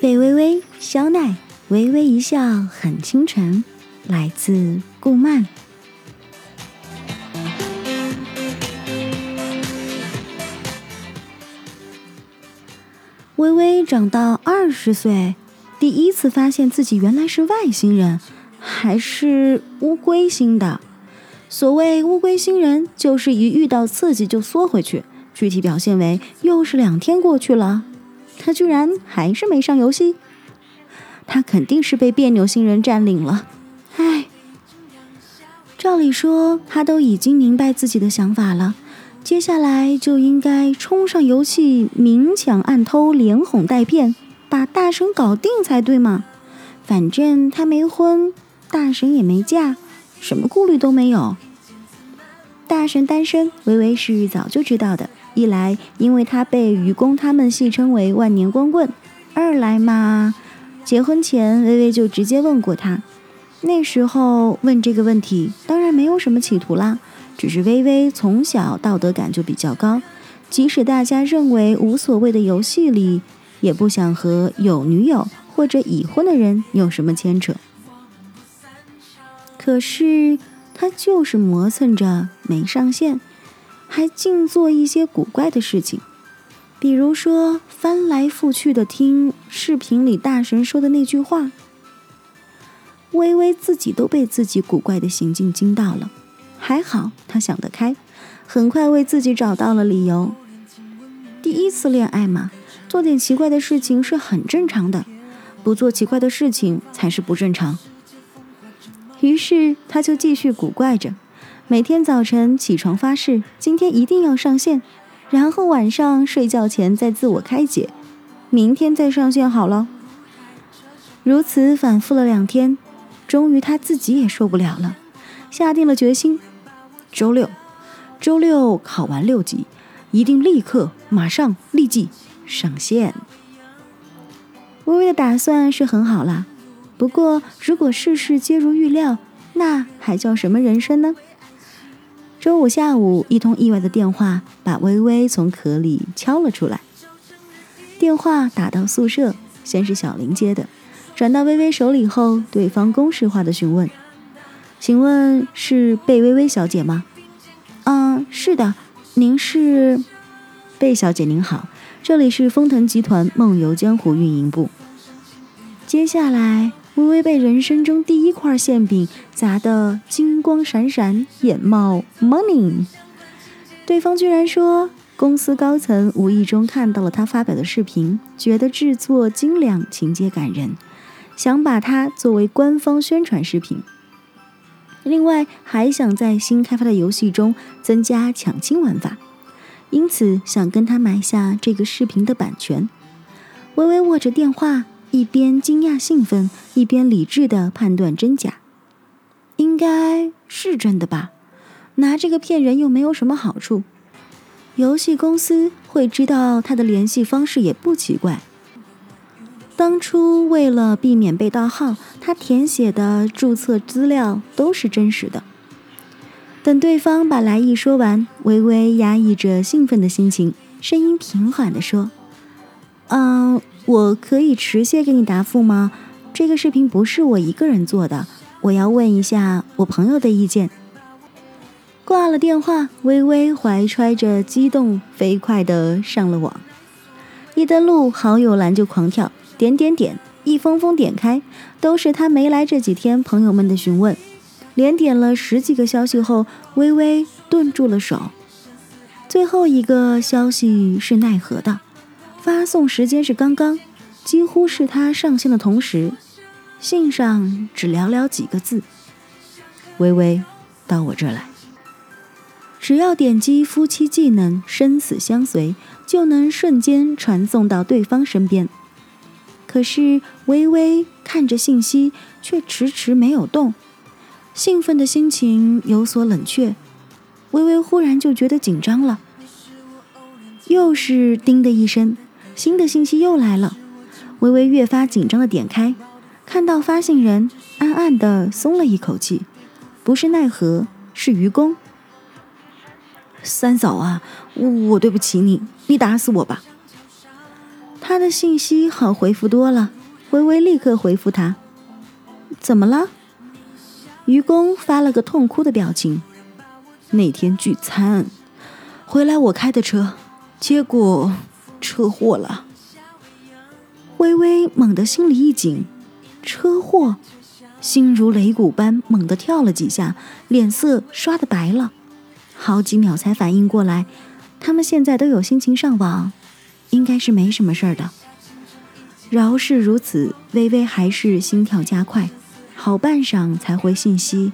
贝微微、肖奈，微微一笑很倾城，来自顾漫。微微长到二十岁，第一次发现自己原来是外星人，还是乌龟星的。所谓乌龟星人，就是一遇到刺激就缩回去。具体表现为，又是两天过去了。他居然还是没上游戏，他肯定是被别扭星人占领了。唉，照理说他都已经明白自己的想法了，接下来就应该冲上游戏，明抢暗偷，连哄带骗，把大神搞定才对嘛。反正他没婚，大神也没嫁，什么顾虑都没有。大神单身，微微是早就知道的。一来，因为他被愚公他们戏称为万年光棍；二来嘛，结婚前微微就直接问过他。那时候问这个问题，当然没有什么企图啦，只是微微从小道德感就比较高，即使大家认为无所谓的游戏里，也不想和有女友或者已婚的人有什么牵扯。可是他就是磨蹭着没上线。还净做一些古怪的事情，比如说翻来覆去的听视频里大神说的那句话。微微自己都被自己古怪的行径惊到了，还好他想得开，很快为自己找到了理由。第一次恋爱嘛，做点奇怪的事情是很正常的，不做奇怪的事情才是不正常。于是他就继续古怪着。每天早晨起床发誓，今天一定要上线，然后晚上睡觉前再自我开解，明天再上线好了。如此反复了两天，终于他自己也受不了了，下定了决心：周六，周六考完六级，一定立刻、马上、立即上线。微微的打算是很好啦，不过如果事事皆如预料，那还叫什么人生呢？周五下午，一通意外的电话把微微从壳里敲了出来。电话打到宿舍，先是小林接的，转到微微手里后，对方公式化的询问：“请问是贝微微小姐吗？”“嗯，是的，您是？”“贝小姐您好，这里是风腾集团梦游江湖运营部。”接下来。微微被人生中第一块馅饼砸得金光闪闪，眼冒 money。对方居然说，公司高层无意中看到了他发表的视频，觉得制作精良，情节感人，想把它作为官方宣传视频。另外，还想在新开发的游戏中增加抢亲玩法，因此想跟他买下这个视频的版权。微微握着电话。一边惊讶兴奋，一边理智的判断真假，应该是真的吧？拿这个骗人又没有什么好处。游戏公司会知道他的联系方式也不奇怪。当初为了避免被盗号，他填写的注册资料都是真实的。等对方把来意说完，微微压抑着兴奋的心情，声音平缓的说：“嗯。”我可以迟些给你答复吗？这个视频不是我一个人做的，我要问一下我朋友的意见。挂了电话，微微怀揣着激动，飞快的上了网。一登录好友栏就狂跳，点点点，一封封点开，都是他没来这几天朋友们的询问。连点了十几个消息后，微微顿住了手。最后一个消息是奈何的。发送时间是刚刚，几乎是他上线的同时。信上只寥寥几个字：“微微，到我这来。”只要点击夫妻技能“生死相随”，就能瞬间传送到对方身边。可是微微看着信息，却迟迟没有动，兴奋的心情有所冷却。微微忽然就觉得紧张了，又是“叮”的一声。新的信息又来了，微微越发紧张的点开，看到发信人，暗暗的松了一口气。不是奈何，是愚公。三嫂啊，我对不起你，你打死我吧。他的信息好回复多了，微微立刻回复他：“怎么了？”愚公发了个痛哭的表情。那天聚餐回来，我开的车，结果车祸了。微微猛地心里一紧，车祸，心如擂鼓般猛地跳了几下，脸色刷的白了，好几秒才反应过来，他们现在都有心情上网，应该是没什么事儿的。饶是如此，微微还是心跳加快，好半晌才回信息：“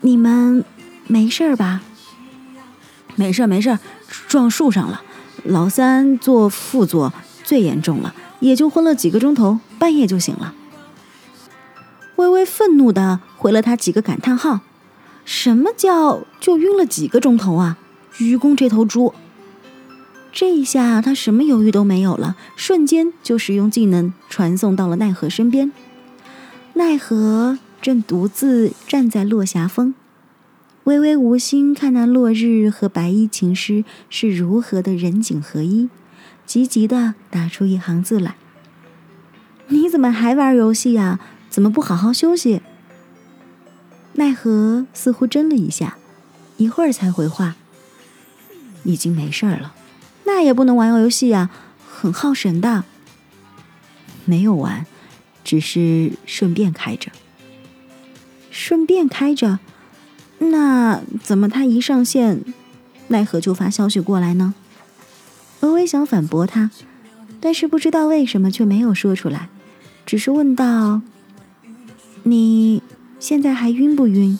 你们没事儿吧？”“没事儿，没事儿，撞树上了，老三坐副座，最严重了。”也就昏了几个钟头，半夜就醒了。微微愤怒的回了他几个感叹号：“什么叫就晕了几个钟头啊？愚公这头猪！”这一下他什么犹豫都没有了，瞬间就使用技能传送到了奈何身边。奈何正独自站在落霞峰，微微无心看那落日和白衣琴师是如何的人景合一。急急的打出一行字来：“你怎么还玩游戏呀？怎么不好好休息？”奈何似乎怔了一下，一会儿才回话：“已经没事儿了，再也不能玩游戏呀，很耗神的。”没有玩，只是顺便开着。顺便开着，那怎么他一上线，奈何就发消息过来呢？微微想反驳他，但是不知道为什么却没有说出来，只是问道：“你现在还晕不晕？”“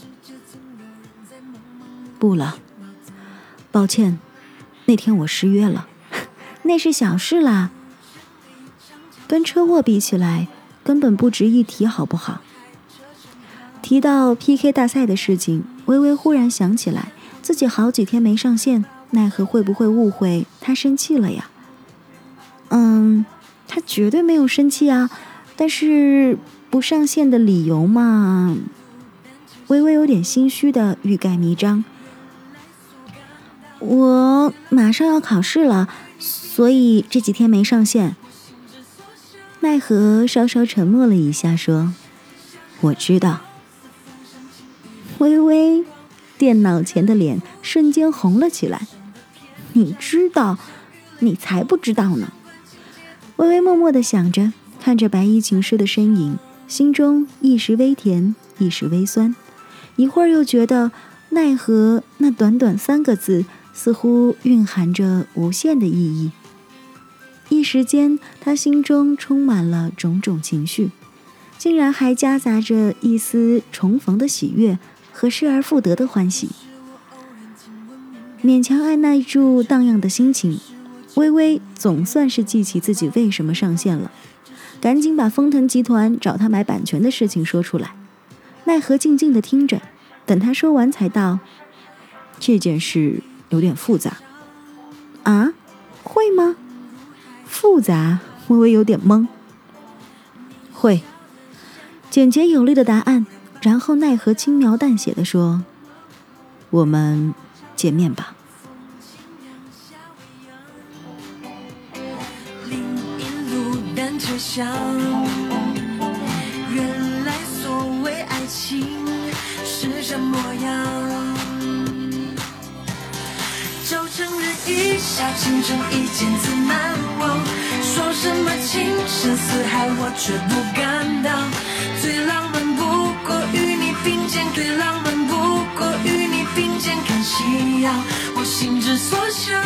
不了，抱歉，那天我失约了，那是小事啦，跟车祸比起来根本不值一提，好不好？”提到 PK 大赛的事情，微微忽然想起来，自己好几天没上线。奈何会不会误会他生气了呀？嗯，他绝对没有生气啊，但是不上线的理由嘛，微微有点心虚的欲盖弥彰。我马上要考试了，所以这几天没上线。奈何稍稍沉默了一下，说：“我知道。”微微电脑前的脸瞬间红了起来。你知道，你才不知道呢。微微默默的想着，看着白衣琴师的身影，心中一时微甜，一时微酸，一会儿又觉得奈何那短短三个字，似乎蕴含着无限的意义。一时间，他心中充满了种种情绪，竟然还夹杂着一丝重逢的喜悦和失而复得的欢喜。勉强按耐住荡漾的心情，微微总算是记起自己为什么上线了，赶紧把丰腾集团找他买版权的事情说出来。奈何静静的听着，等他说完才道：“这件事有点复杂。”啊？会吗？复杂？微微有点懵。会。简洁有力的答案，然后奈何轻描淡写的说：“我们。”见面吧。下，倾城一见自难忘。说什么情深似海，我却不敢当。最浪漫不过与你并肩，最浪漫不过与你并肩看夕阳。我心之所向，